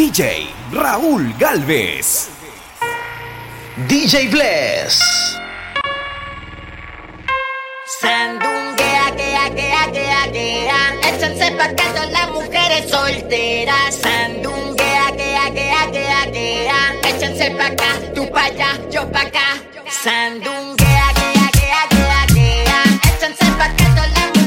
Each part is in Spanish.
DJ Raúl Galvez. DJ Bless. Sandunguea, quea, quea, quea, quea. Échense pa' acá todas las mujeres solteras. Sandunguea, quea, quea, quea, quea. Échense pa' acá, tú pa' allá, yo pa' acá. Sandunguea, quea, quea, quea, quea. Échense pa' acá todas las mujeres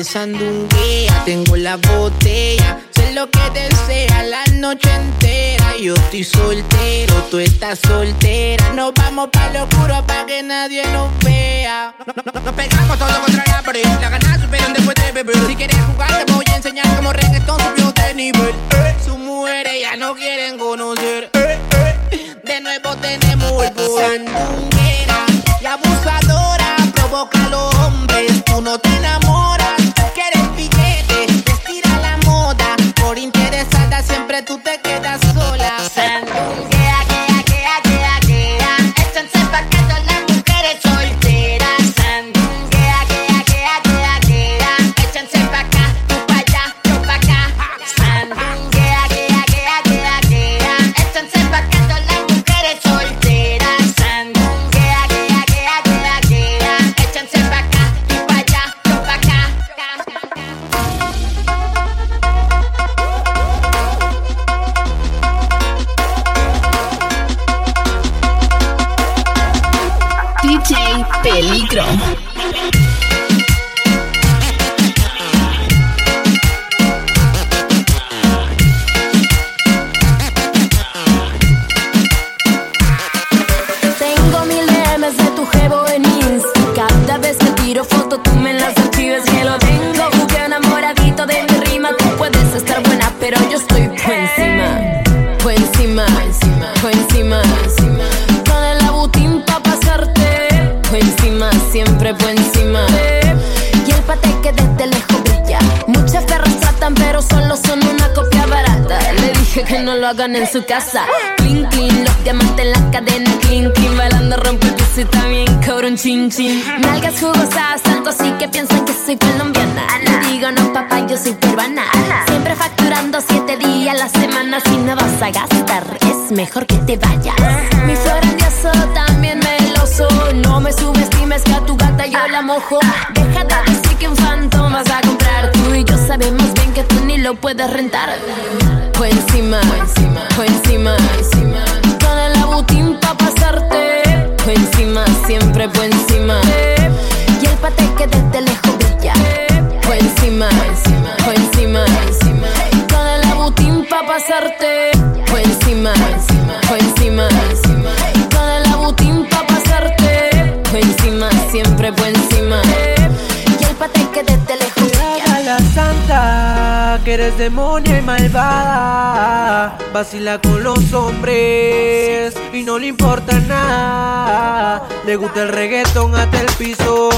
sandunguea, tengo la botella. Sé lo que desea la noche entera. Yo estoy soltero, tú estás soltera. Nos vamos pa' lo oscuro pa' que nadie nos vea. No- no- no- Nos pegamos todo contra la pared. La ganas supieron después de beber. Si quieres jugar, te voy a enseñar cómo reggaetón subió de nivel. Sus mujeres ya no quieren conocer. De nuevo tenemos el. Sandunguera y abusadora. Provoca a los hombres. Tú no te hagan en su casa. Clean, clean, los diamantes en la cadena. Clean, clean, bailando rompe el piso y también cobro un chin, chin. Nalgas jugosas, tanto así que piensan que soy colombiana. Le digo, no, papá, yo soy peruana. Siempre facturando siete días a la semana. Si no vas a gastar, es mejor que te vayas. Mi flor también meloso. No me subestimes que a tu gata yo la mojo. Deja de decir que un phantom vas a comprar. Tú y yo sabemos lo puedes rentar. Por encima, por encima, Con el abutín pa' pasarte. Por encima, siempre por encima. Y el pate que desde lejos brilla. Por encima, por encima, Con el abutín pa' pasarte. Por encima, por encima, Con el abutín pa' pasarte. Por encima, siempre por encima. Que eres demonia y malvada. Vacila con los hombres y no le importa nada. Le gusta el reggaetón hasta el piso.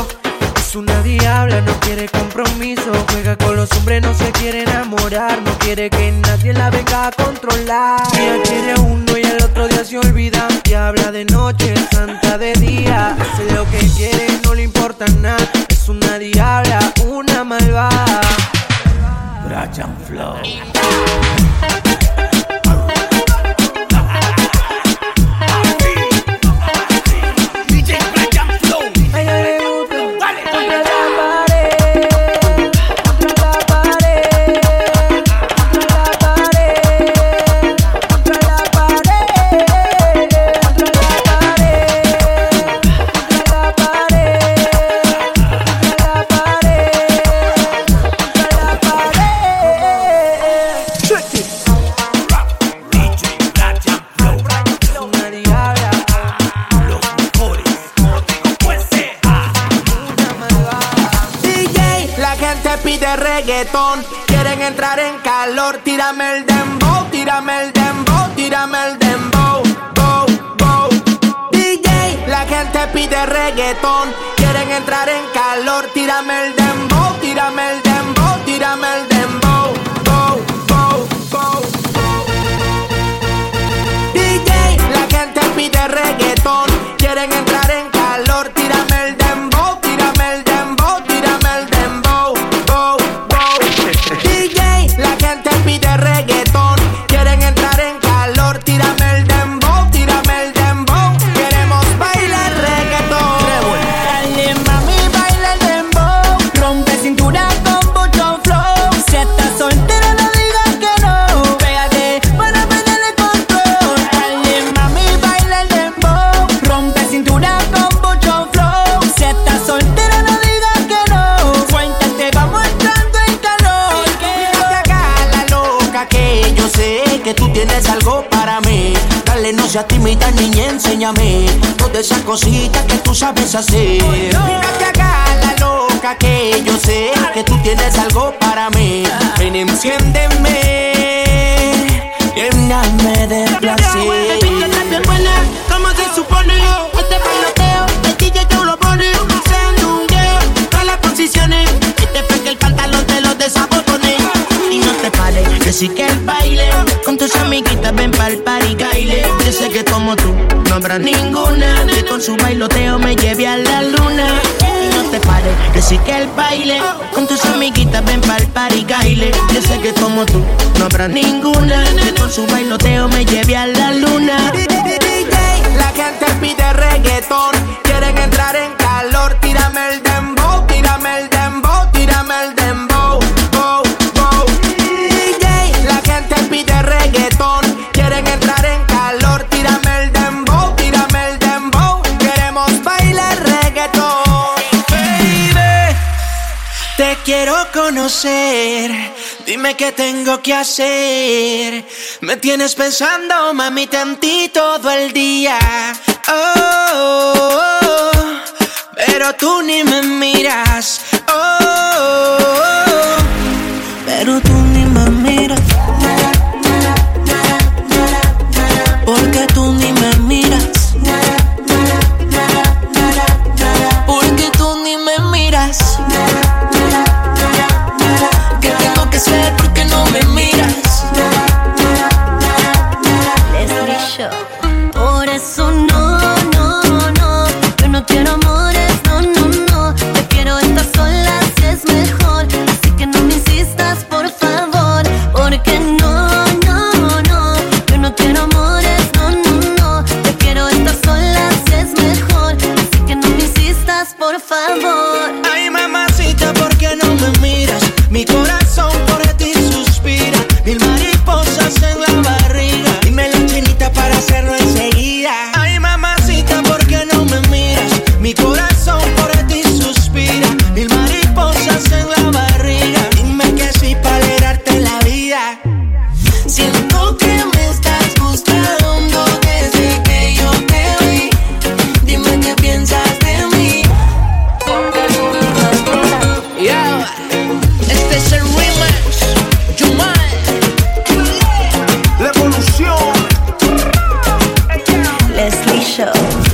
Es una diabla, no quiere compromiso. Juega con los hombres, no se quiere enamorar. No quiere que nadie la venga a controlar. Ella quiere uno y el otro día se olvida. Diabla de noche, santa de día. Hace lo que quiere, no le importa nada. Es una diabla, una malvada. Brian Flow. Pide reggaetón. Quieren entrar en calor. Tírame el dembow, tírame el dembow, tírame el dembow. Bow, bow. DJ, la gente pide reggaetón. Quieren entrar en calor. Tírame el dembow, tírame el dembow, que tú sabes hacer. Nunca te hagas la loca que yo sé que tú tienes algo para mí. Ven, enciéndeme, lléname de placer. como se supone. Este bailoteo, el DJ tú lo pone. Sandungueo, todas las posiciones. Este fue que el pantalón te lo desabotone. Y no te pares, que sí que el baile. Con tus amiguitas ven pa'l party baile. Yo sé que como tú, no habrá ninguna. Que con su bailoteo sí que el baile. Con tus amiguitas ven pa'l party baile. Yo sé que como tú, no habrá ninguna. Que con su bailoteo me lleve a la luna. DJ, la gente pide reggaetón. Quiero conocer. Dime qué tengo que hacer. Me tienes pensando, mami, ti todo el día. Oh, oh, pero tú ni me miras. Oh, pero tú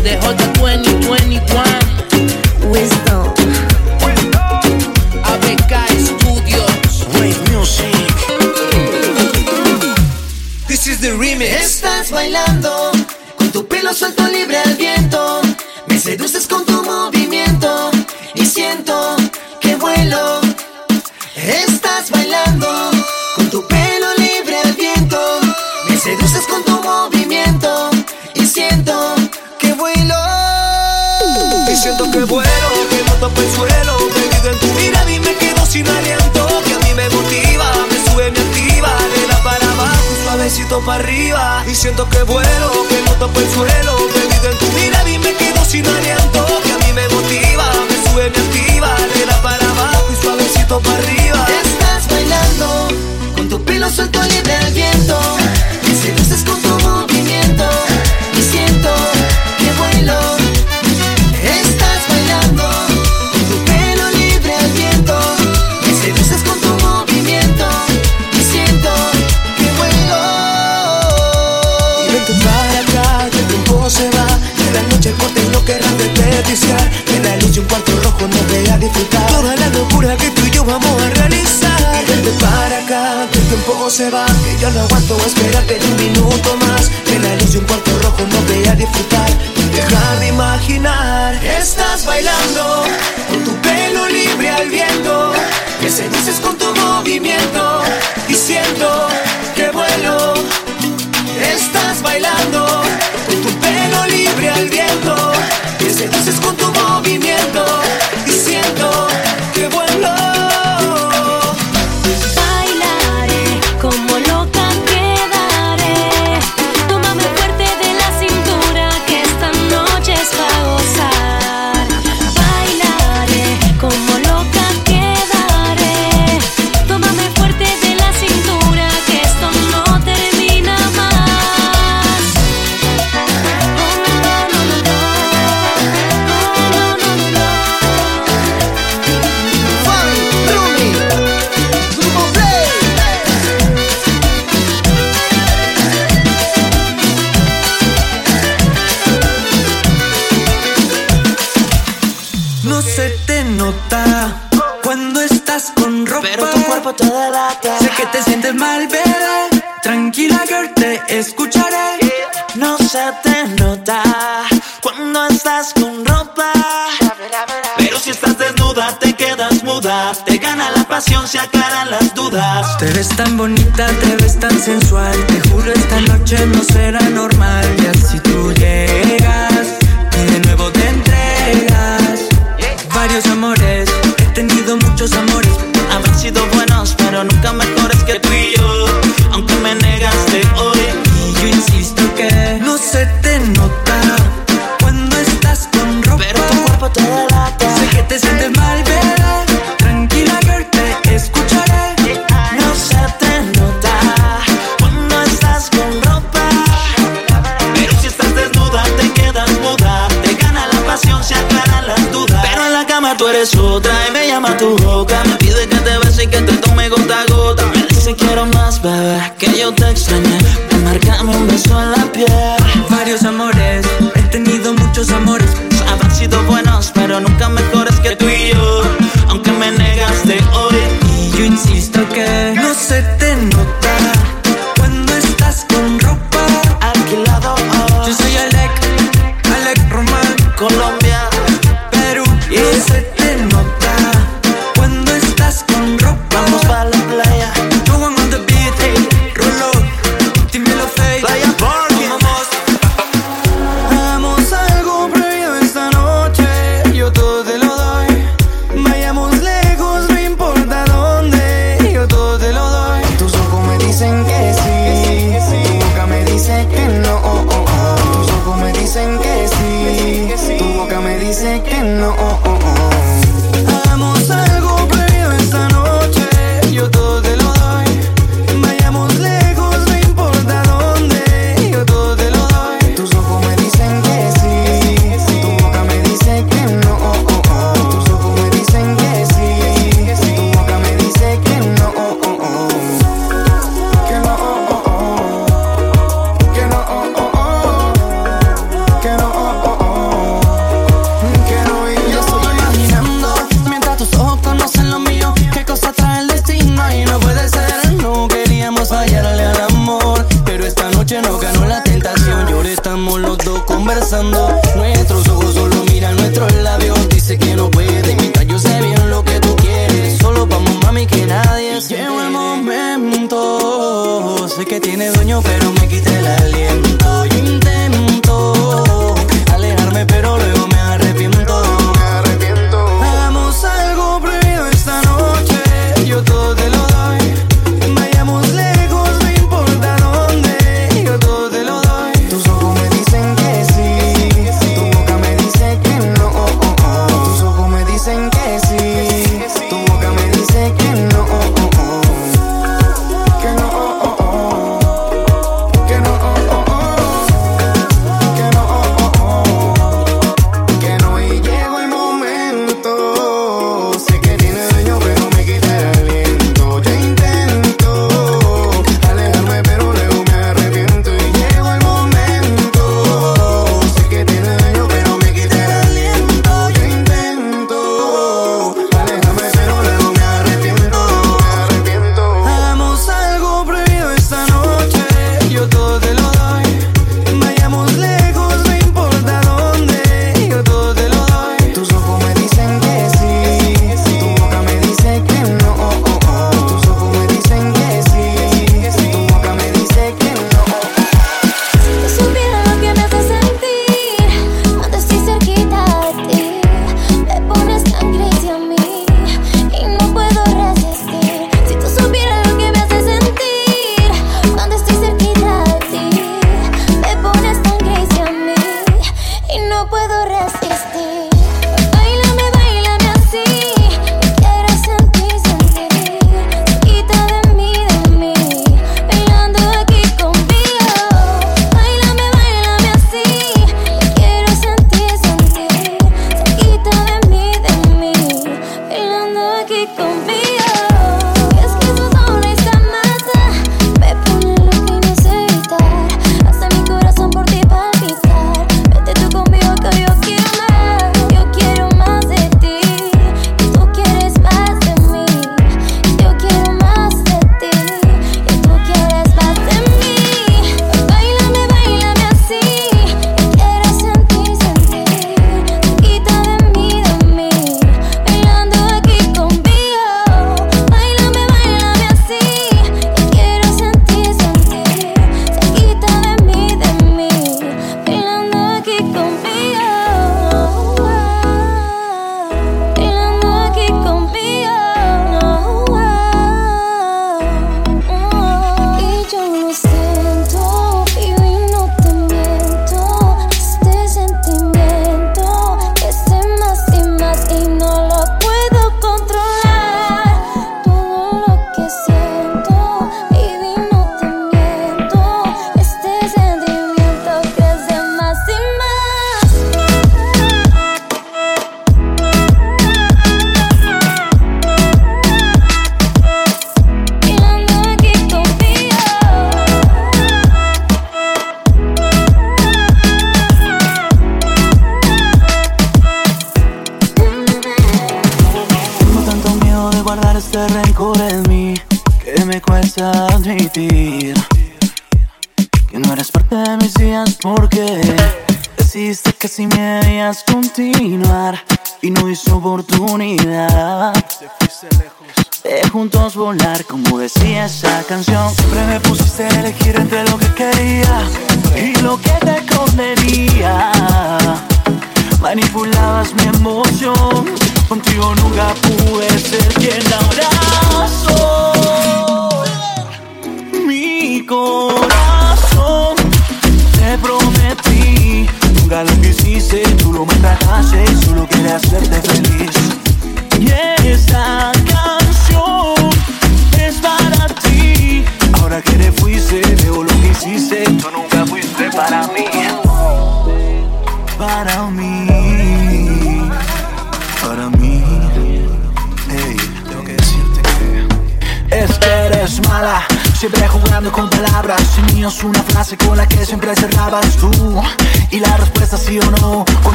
Show. De J2021. Wisdom. ABK Studios. Great music. This is the remix. Estás bailando con tu pelo suelto libre al viento. Me seduces con tu movimiento y siento que vuelo. Estás bailando Y que vuelo, que no topo el suelo. Perdido en tu mirada y me quedo sin aliento. Que a mí me motiva, me sube, me activa. Le da para abajo, suavecito para arriba. Y siento que vuelo, que no topo el suelo. Perdido en tu mirada y me quedo sin aliento. Que a mí me motiva, me sube, me activa. Le da para abajo y suavecito para arriba. Estás bailando con tu pelo suelto libre al viento. Me seduces con tu movimiento y siento Toda la locura que tú y yo vamos a realizar. Vente para acá, que el tiempo se va. Que yo no aguanto esperarte ni un minuto más. Que la luz de un cuarto rojo no vea disfrutar. Dejar de imaginar. Estás bailando con tu pelo libre al viento. Que seduces con tu movimiento. Y siento que vuelo. Estás bailando tú eres otra y me llama tu boca. Me pide que te bese y que te tome gota a gota. Me dice quiero más, bebé, que yo te extrañé. Me marcame un beso en la piel. Varios amores, he tenido muchos amores. Habrán sido buenos, pero nunca me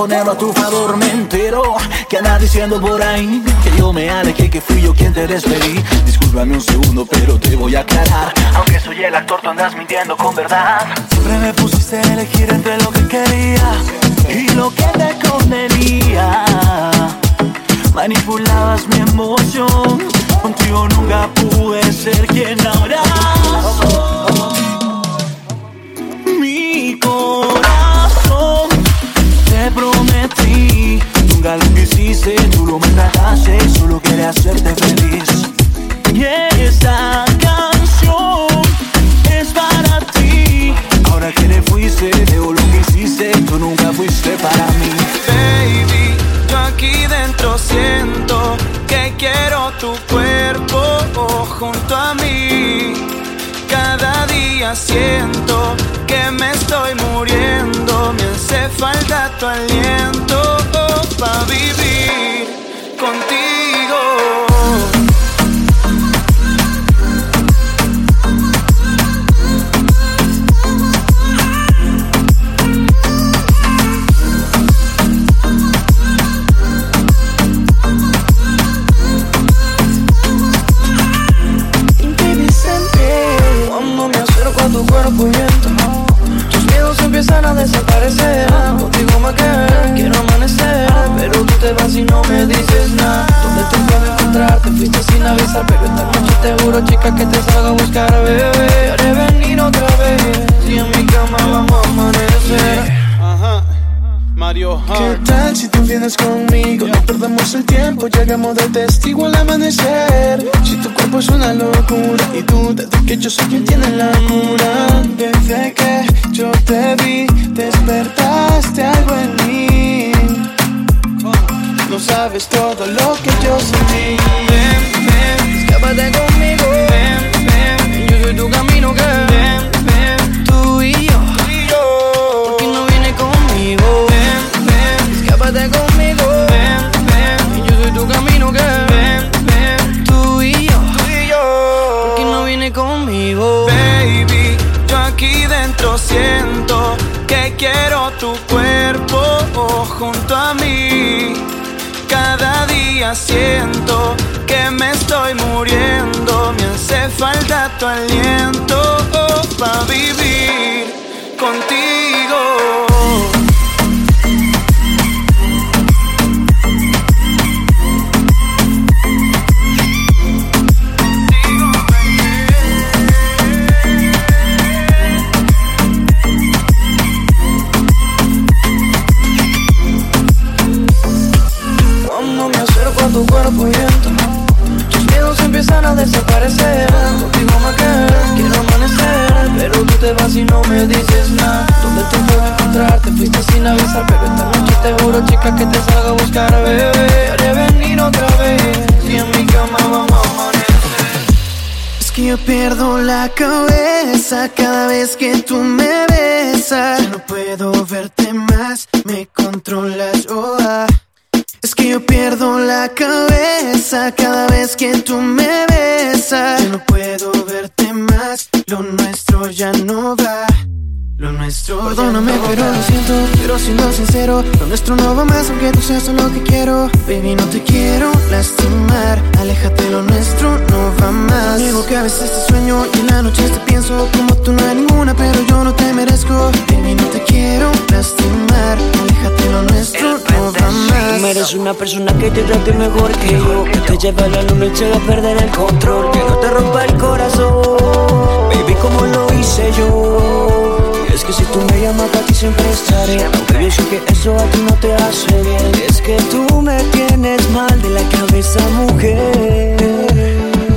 ponerlo a tu favor Me entero que andas diciendo por ahí Que yo me alejé, que fui yo quien te despedí. Discúlpame un segundo pero te voy a aclarar. Aunque soy el actor, tú andas mintiendo con verdad. Siempre me pusiste a elegir entre lo que quería Y lo que te convenía. Manipulabas mi emoción. Contigo nunca pude ser quien ahora tú lo me trataste Solo quería hacerte feliz. Y esta canción Es para ti. Ahora que te fuiste, veo lo que hiciste Tú nunca fuiste para mí. Baby, yo aquí dentro siento que quiero tu cuerpo junto a mí. Cada día siento que me estoy muriendo, me hace falta tu aliento para vivir Tus miedos empiezan a desaparecer. Contigo me quedé, quiero amanecer Pero te vas y no me dices nada ¿Dónde te encontrar? Te fuiste sin avisar Pero esta noche te juro, chica, que te salgo a buscar, bebé Haré venir otra vez Y en mi cama vamos a amanecer Ajá, Mario ¿Qué tal si tú vienes conmigo? No perdemos el tiempo, llegamos de testigo al amanecer. Si tu cuerpo es una locura y tú desde que yo soy quien tiene la cura. Desde que yo te vi, despertaste algo en mí. Sabes todo lo que yo sentí. Ven, ven, escápate conmigo. Ven, ven, yo soy tu camino que ven, ven, tú y yo. ¿Por qué no viene conmigo? Ven, ven, escápate conmigo. Ven, ven, yo soy tu camino que ven, ven, tú y yo. ¿Por qué no viene conmigo? Baby, yo aquí dentro siento que quiero tu cuerpo junto a mí. Día siento que me estoy muriendo, me hace falta tu aliento para vivir a desaparecer Contigo me quedé, quiero amanecer Pero tú te vas y no me dices nada ¿Dónde te puedo encontrar? Te fuiste sin avisar Pero esta noche te juro chica que te salgo a buscar, bebé Haré venir otra vez Y en mi cama vamos a amanecer Es que yo pierdo la cabeza cada vez que tú me besas. Ya no puedo verte más, me controlas, oh, ah. Es que yo pierdo la cabeza cada vez que tú me besas. Ya no puedo verte más, lo nuestro ya no va. Lo nuestro, perdóname, pero lo siento, pero siendo sincero, lo nuestro no va más aunque tú seas lo que quiero. Baby, no te quiero lastimar, aléjate, lo nuestro no va más. Digo que a veces te sueño y en la noche te pienso como tú no hay ninguna, pero yo no te merezco. Baby, no te quiero lastimar, aléjate, lo nuestro no va más. Tú mereces una persona que te trate mejor que yo Que te lleve a la luna y te haga perder el control Que no te rompa el corazón Baby, como lo hice yo es que si tú me llamas a ti siempre estaré. Aunque yo sé que eso a ti no te hace bien. Es que tú me tienes mal de la cabeza, mujer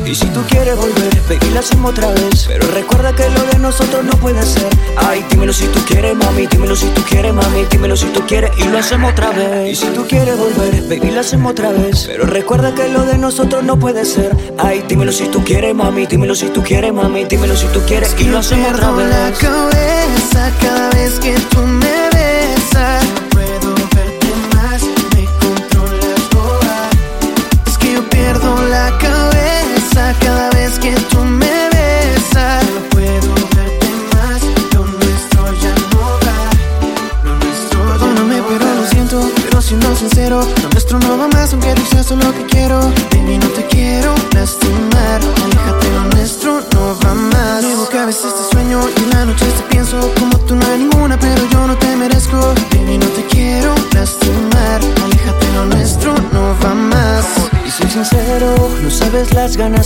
y si tú quieres volver, baby, la hacemos otra vez. Pero recuerda que lo de nosotros no puede ser. Ay, dímelo si tú quieres, mami Dímelo si tú quieres, mami Dímelo si tú quieres y lo hacemos otra vez. Y si tú quieres volver, baby, la hacemos otra vez. Pero recuerda que lo de nosotros no puede ser. Ay, dímelo si tú quieres, mami Dímelo si tú quieres, mami Dímelo si tú quieres y lo hacemos otra Pierdo la vez cabeza cada vez que tú me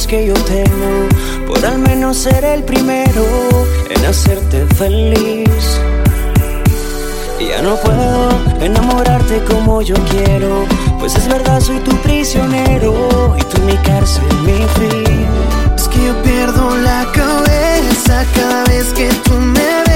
que yo tengo Por al menos ser el primero en hacerte feliz. Ya no puedo enamorarte como yo quiero Pues es verdad, soy tu prisionero Y tú mi cárcel, mi fin. Es que yo pierdo la cabeza cada vez que tú me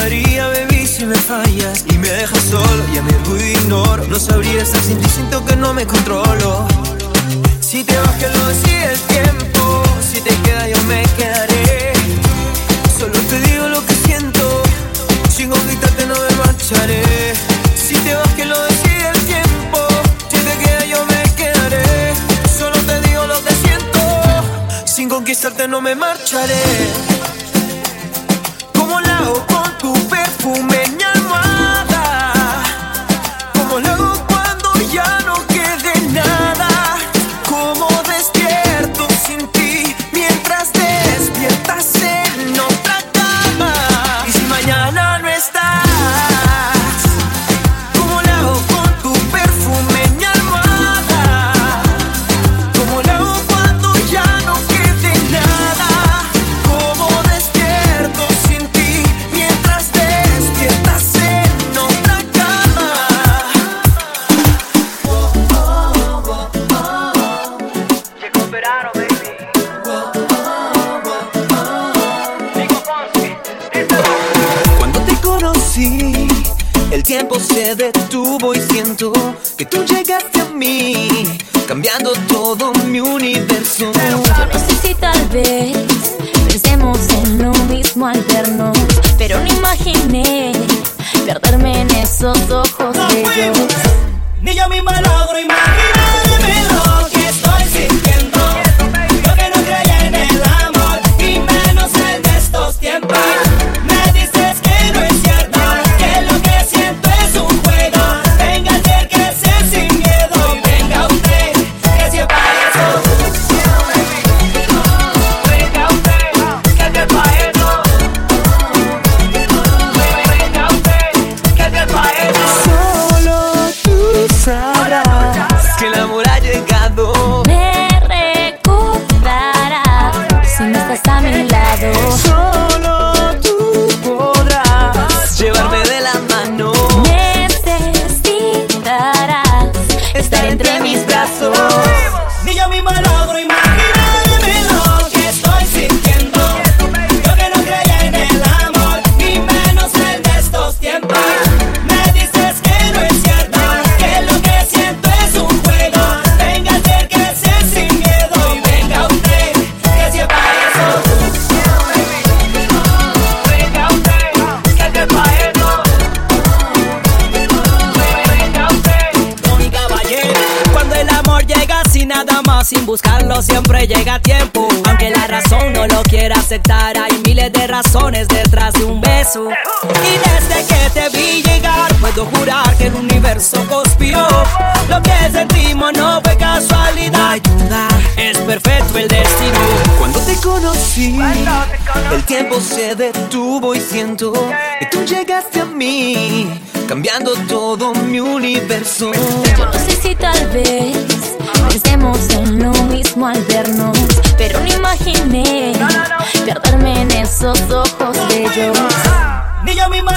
haría, baby, si me fallas. Y me dejas solo, ya me voy ignoro. No sabría estar sin ti, siento que no me controlo. Si te vas, que lo decide el tiempo. Si te quedas, yo me quedaré. Solo te digo lo que siento. Sin conquistarte no me marcharé. Si te vas, que lo decide el tiempo. Si te quedas, yo me quedaré. Solo te digo lo que siento. Sin conquistarte no me marcharé. Tu esos ojos bellos. Ni yo misma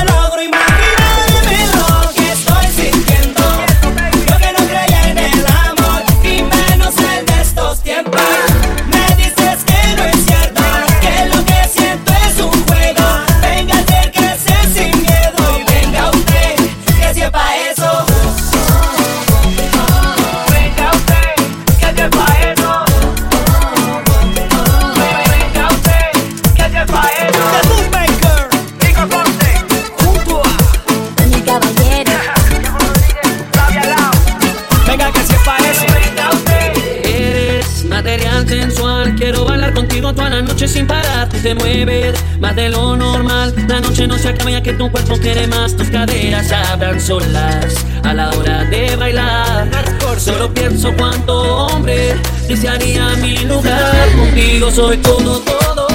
más de lo normal. La noche no se acaba ya que tu cuerpo quiere más. Tus caderas hablan solas a la hora de bailar. Solo pienso cuánto hombre desearía mi lugar. Contigo soy todo, todo.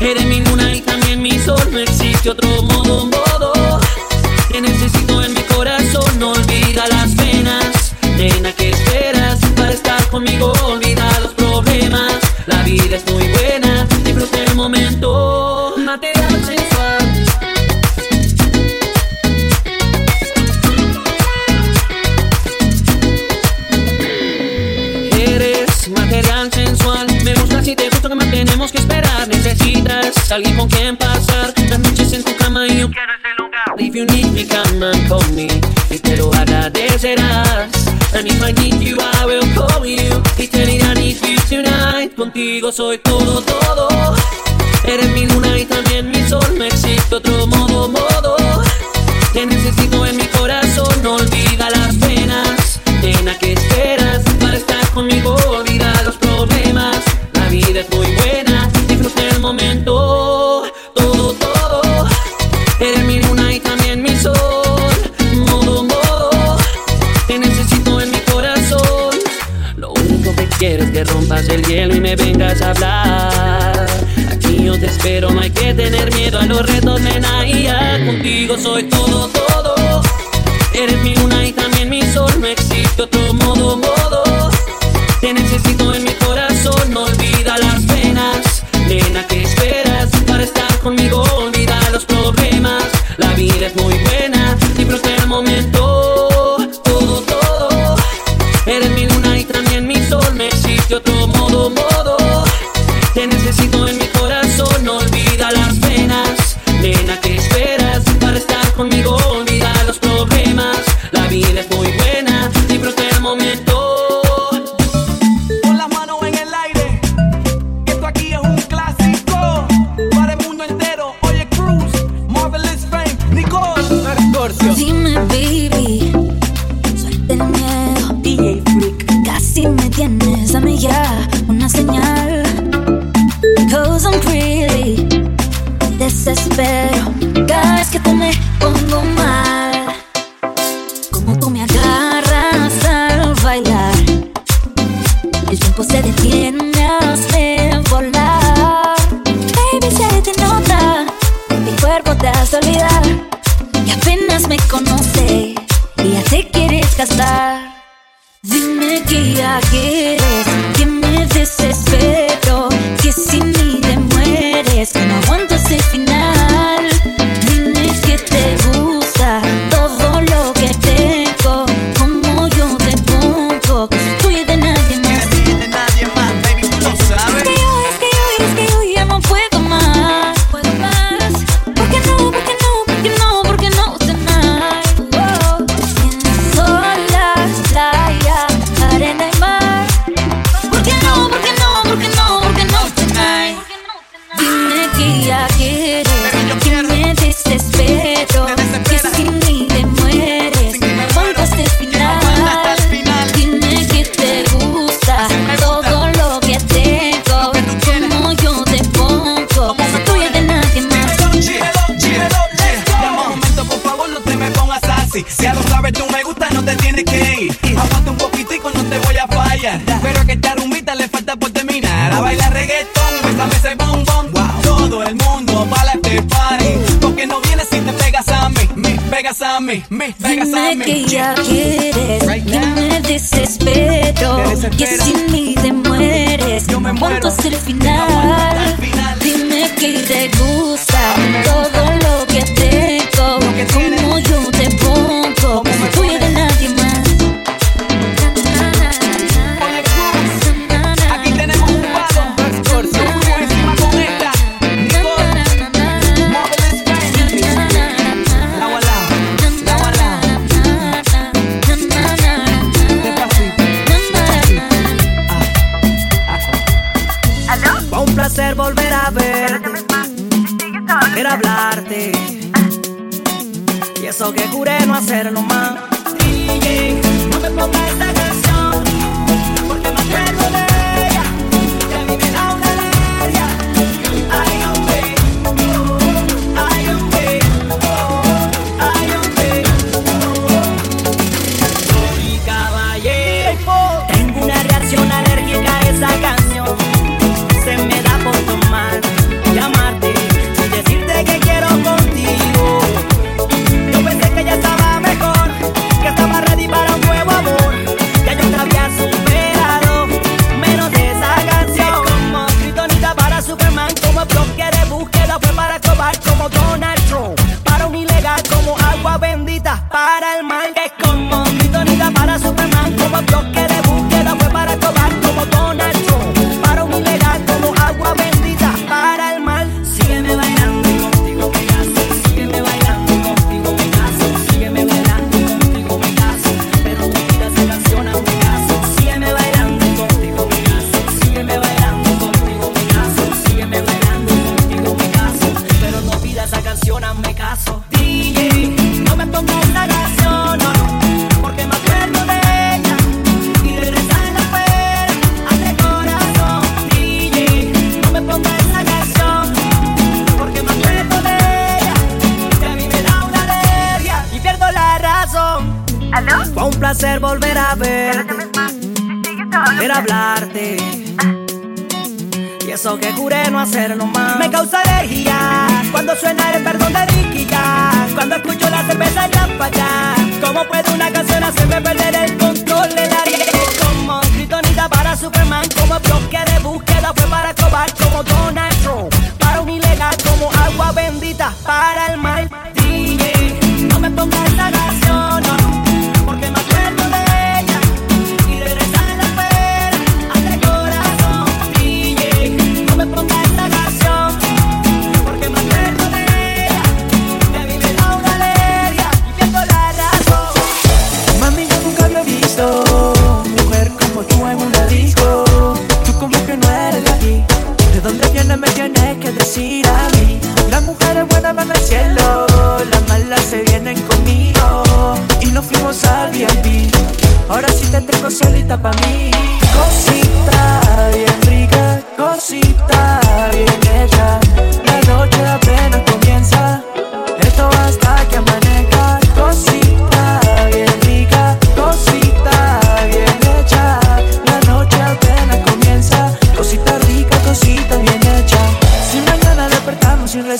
Eres mi luna y también mi sol. No existe otro modo, modo. Te necesito en mi corazón. No olvida las penas. Nena, ¿qué esperas para estar conmigo? night, contigo soy todo, todo. Eres mi luna y también mi sol, no existe otro modo, modo. Te necesito en mi rompas el hielo y me vengas a hablar. Aquí yo te espero, no hay que tener miedo a los retos, nena. Y ya contigo soy todo, todo. Eres mi luna y también mi sol, no existe otro modo, modo. Te necesito en todo Pues tiempo se detiene, hace volar. Baby, se te nota, mi cuerpo te hace olvidar. y apenas me conoce y ya te quieres casar. Dime que ya quieres, que me desesperes. que ya quieres. Right que me desespero, que sin mí te mueres. Yo me muero. Juntos el final. Dime que te gusta que juré no hacerlo más. Me causa alergia cuando suena el perdón de Ricky Cuando escucho la cerveza ya para allá. ¿Cómo puede una canción hacerme perder el control del área? Como gritonita para Superman, como bloque de búsqueda fue para.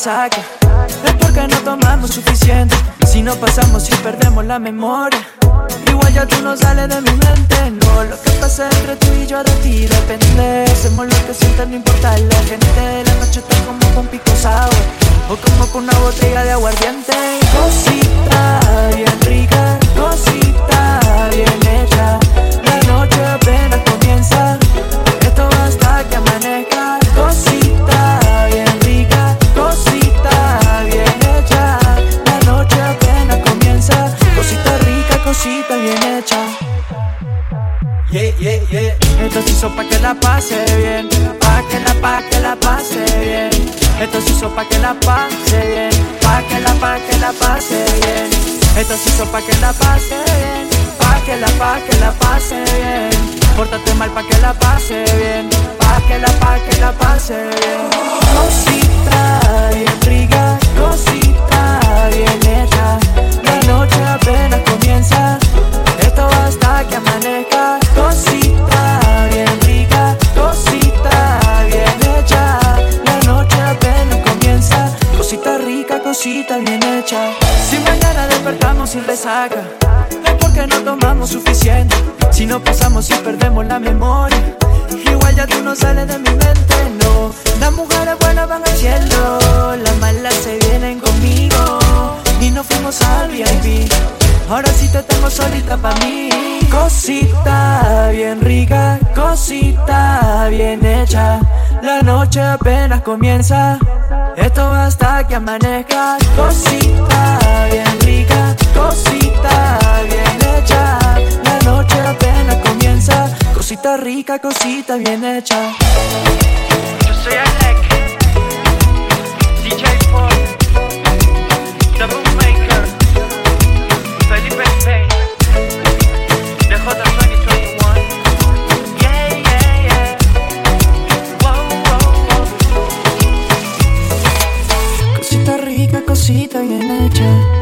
Es porque no tomamos suficiente. Si no pasamos y perdemos la memoria. Igual ya tú no sales de mi mente, no Lo que pasa entre tú y yo de ti depende Hacemos lo que sientes, no importa la gente La noche está como con pico sour O como con una botella de aguardiente Cosita bien rica, cosita bien Esto se hizo pa' que la pase bien Pa' que la, pa' que la pase bien Esto se hizo pa' que la pase bien Pa' que la, pa' que la pase bien Esto se hizo pa' que la pase bien Pa' que la, pa' que la pase bien Pórtate mal pa' que la pase bien Pa' que la, pa' que la pase bien Cosita bien rica Cosita bien hecha La noche apenas comienza Esto hasta que amanezca Cosita Cosita bien hecha. Si mañana despertamos sin resaca. Es porque no tomamos suficiente. Si no pasamos y perdemos la memoria. Igual ya tú no sales de mi mente, no. Las mujeres buenas van al cielo. Las malas se vienen conmigo. Y nos fuimos al VIP Ahora sí te tengo solita pa' mí. Cosita bien rica, cosita bien hecha. La noche apenas comienza. Esto hasta que amanezca. Cosita bien rica, cosita bien hecha. La noche apenas comienza. Cosita rica, cosita bien hecha. Yo soy Alec,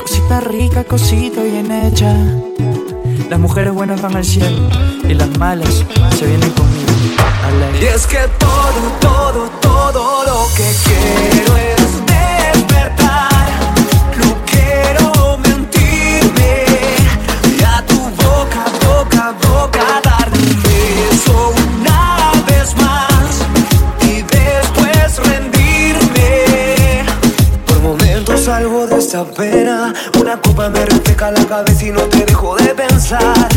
Cosita rica, cosita bien hecha. Las mujeres buenas van al cielo y las malas se vienen conmigo. Y es que todo, todo, todo lo que quiero es pena. Una copa me refleja la cabeza y no te dejo de pensar.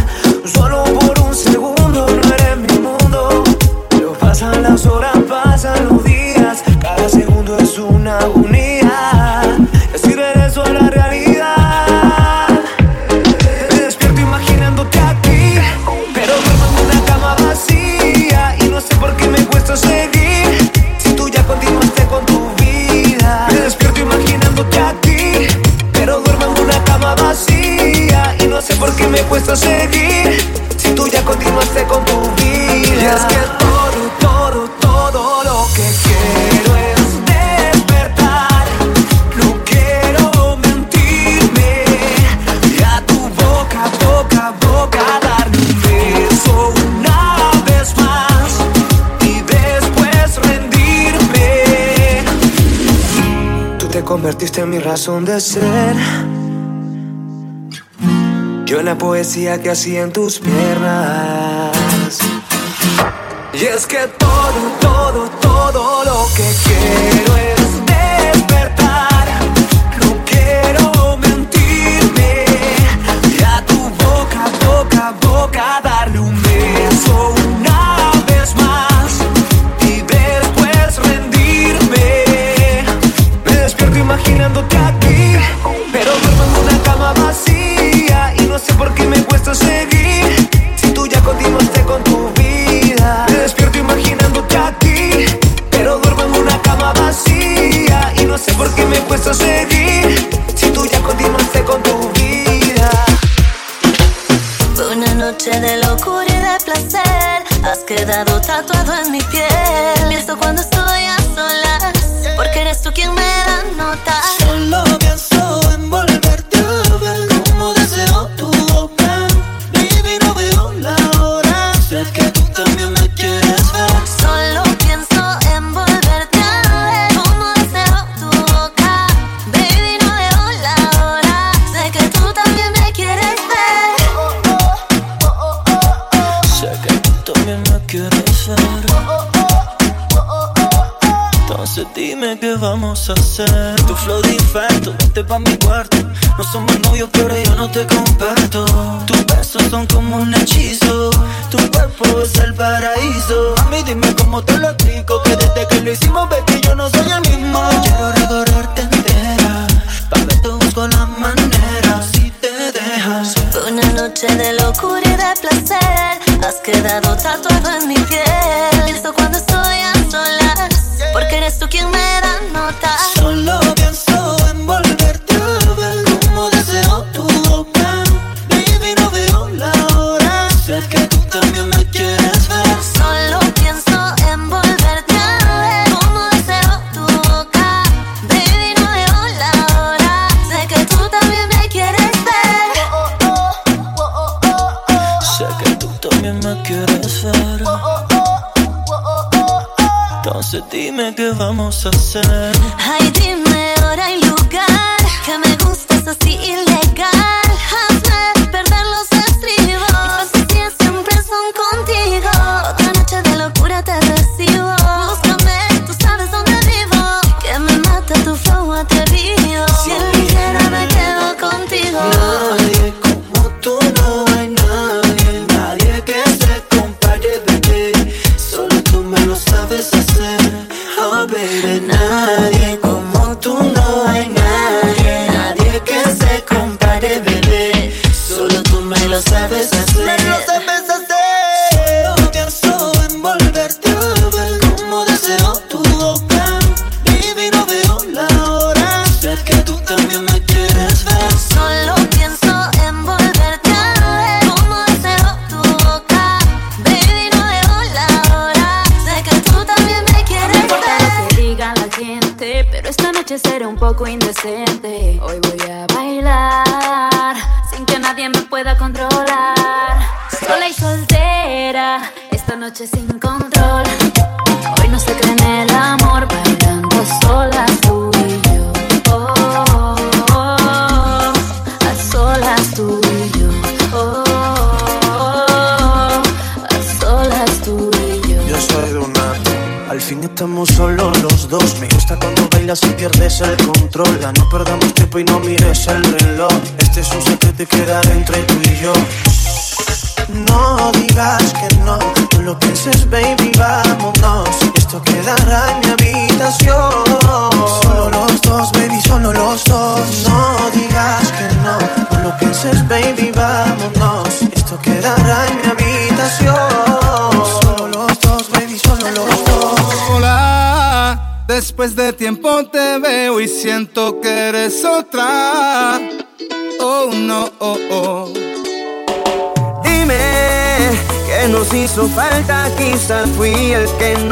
Sé por qué me cuesta seguir. Si tú ya continuaste con tu vida. Y es que todo, todo, todo lo que quiero es despertar. No quiero mentirme. Y a tu boca, boca, boca darle un beso una vez más. Y después rendirme. Tú te convertiste en mi razón de ser. Yo la poesía que hacía en tus piernas. Y es que todo, todo, todo lo que quiero es despertar. No quiero mentirme. Y a tu boca, boca, boca darle un cuesta seguir. Si tú ya continuaste con tu vida. Me despierto imaginándote aquí. Pero duermo en una cama vacía. Y no sé por qué me cuesta seguir. Si tú ya continuaste con tu vida. Fue una noche de locura y de placer. Has quedado tatuado en mi piel. Pienso cuando estoy a solas. Porque eres tú quien me da nota. Dime qué vamos a hacer. Tu flow de infarto, vente pa' mi cuarto. No somos novios, pero yo no te comparto. Tus besos son como un hechizo. Tu cuerpo es el paraíso. Mami, dime cómo te lo explico. Que desde que lo hicimos, ves que yo no soy el mismo. Quiero recorrerte entera. Pa' ver, te busco la manera. Si te dejas. Una noche de locura y de placer. Has quedado tatuado en mi piel. Pienso cuando estoy 明媚 vamos a hacer? poco indecente. Hoy voy a bailar sin que nadie me pueda controlar. Sola y soltera, esta noche sin No perdamos tiempo y no mires el reloj Este es un secreto y queda. fui el que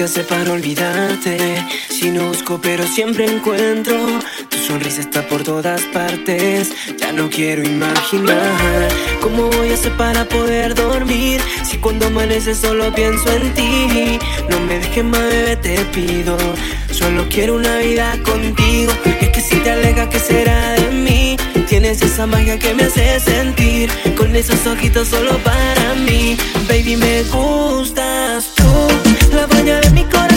Qué hacer para olvidarte. Si no busco, pero siempre encuentro. Tu sonrisa está por todas partes. Ya no quiero imaginar cómo voy a hacer para poder dormir. Si cuando amanece solo pienso en ti. No me dejes más, bebé, te pido. Solo quiero una vida contigo. Es que si te alejas, ¿qué será de mí? Tienes esa magia que me hace sentir. Con esos ojitos solo para mí. Baby, me gustas tú. La baña de mi corazón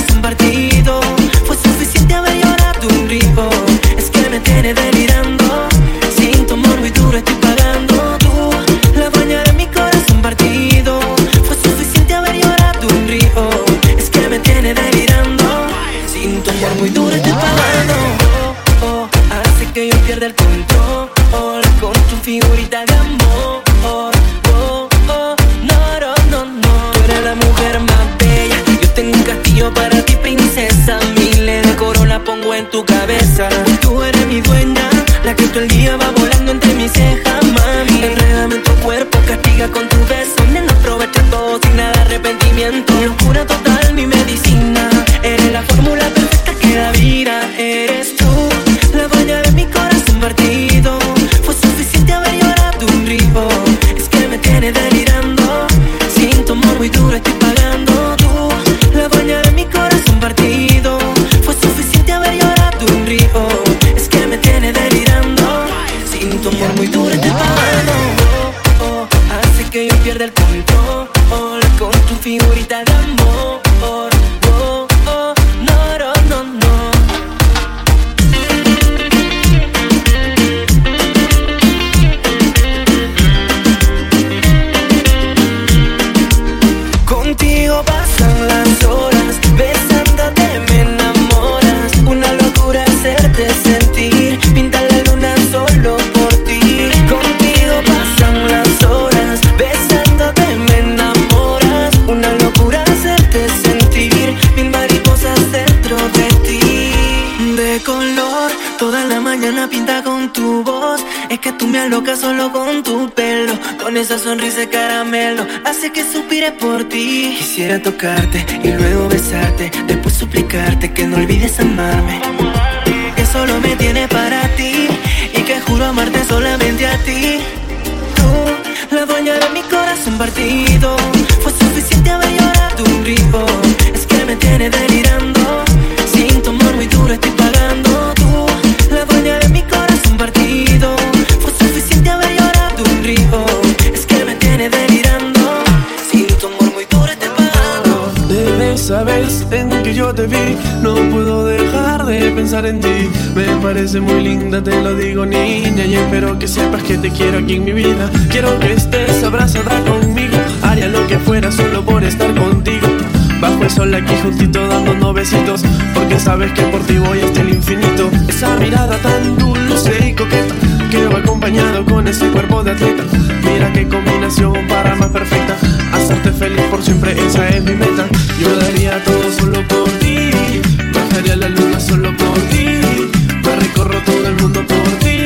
tu cabeza. Tú eres mi dueña La que todo el día va volando Quisiera tocarte y luego besarte, después suplicarte que no olvides amarme. Que solo me tiene para ti y que juro amarte solamente a ti. Tú, la dueña de mi corazón partido, parece muy linda, te lo digo, niña. Y espero que sepas que te quiero aquí en mi vida. Quiero que estés abrazada conmigo. Haría lo que fuera solo por estar contigo. Bajo el sol aquí juntito dándonos besitos Porque sabes que por ti voy hasta el infinito Esa mirada tan dulce y coqueta Que acompañado con ese cuerpo de atleta Mira qué combinación para más perfecta Hacerte feliz por siempre, esa es mi meta Yo daría todo solo por ti Bajaría la luna solo por ti Me recorro todo el mundo por ti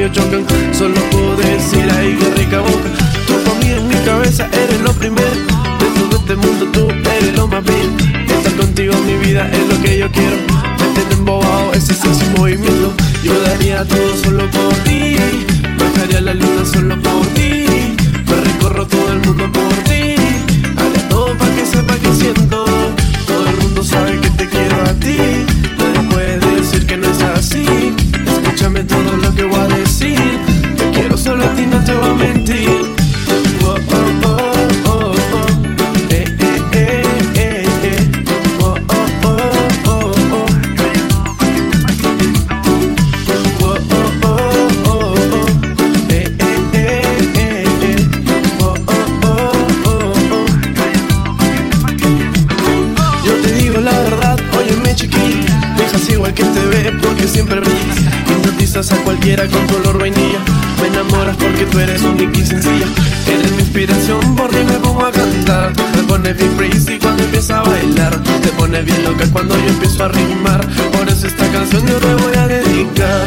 labios chocan. Solo puedo decir, ay, qué rica boca. Tú para mí en mi cabeza eres lo primero. De todo este mundo tú eres lo más bien. Estar contigo en mi vida es lo que yo quiero. Me embobado, ese es su movimiento. Yo daría todo solo por ti. quiera con color vainilla. Me enamoras porque tú eres única y sencilla. Eres mi inspiración, por ti me pongo a cantar. Me pones bien crazy cuando empieza a bailar. Te pones bien loca cuando yo empiezo a rimar. Por eso esta canción yo te voy a dedicar.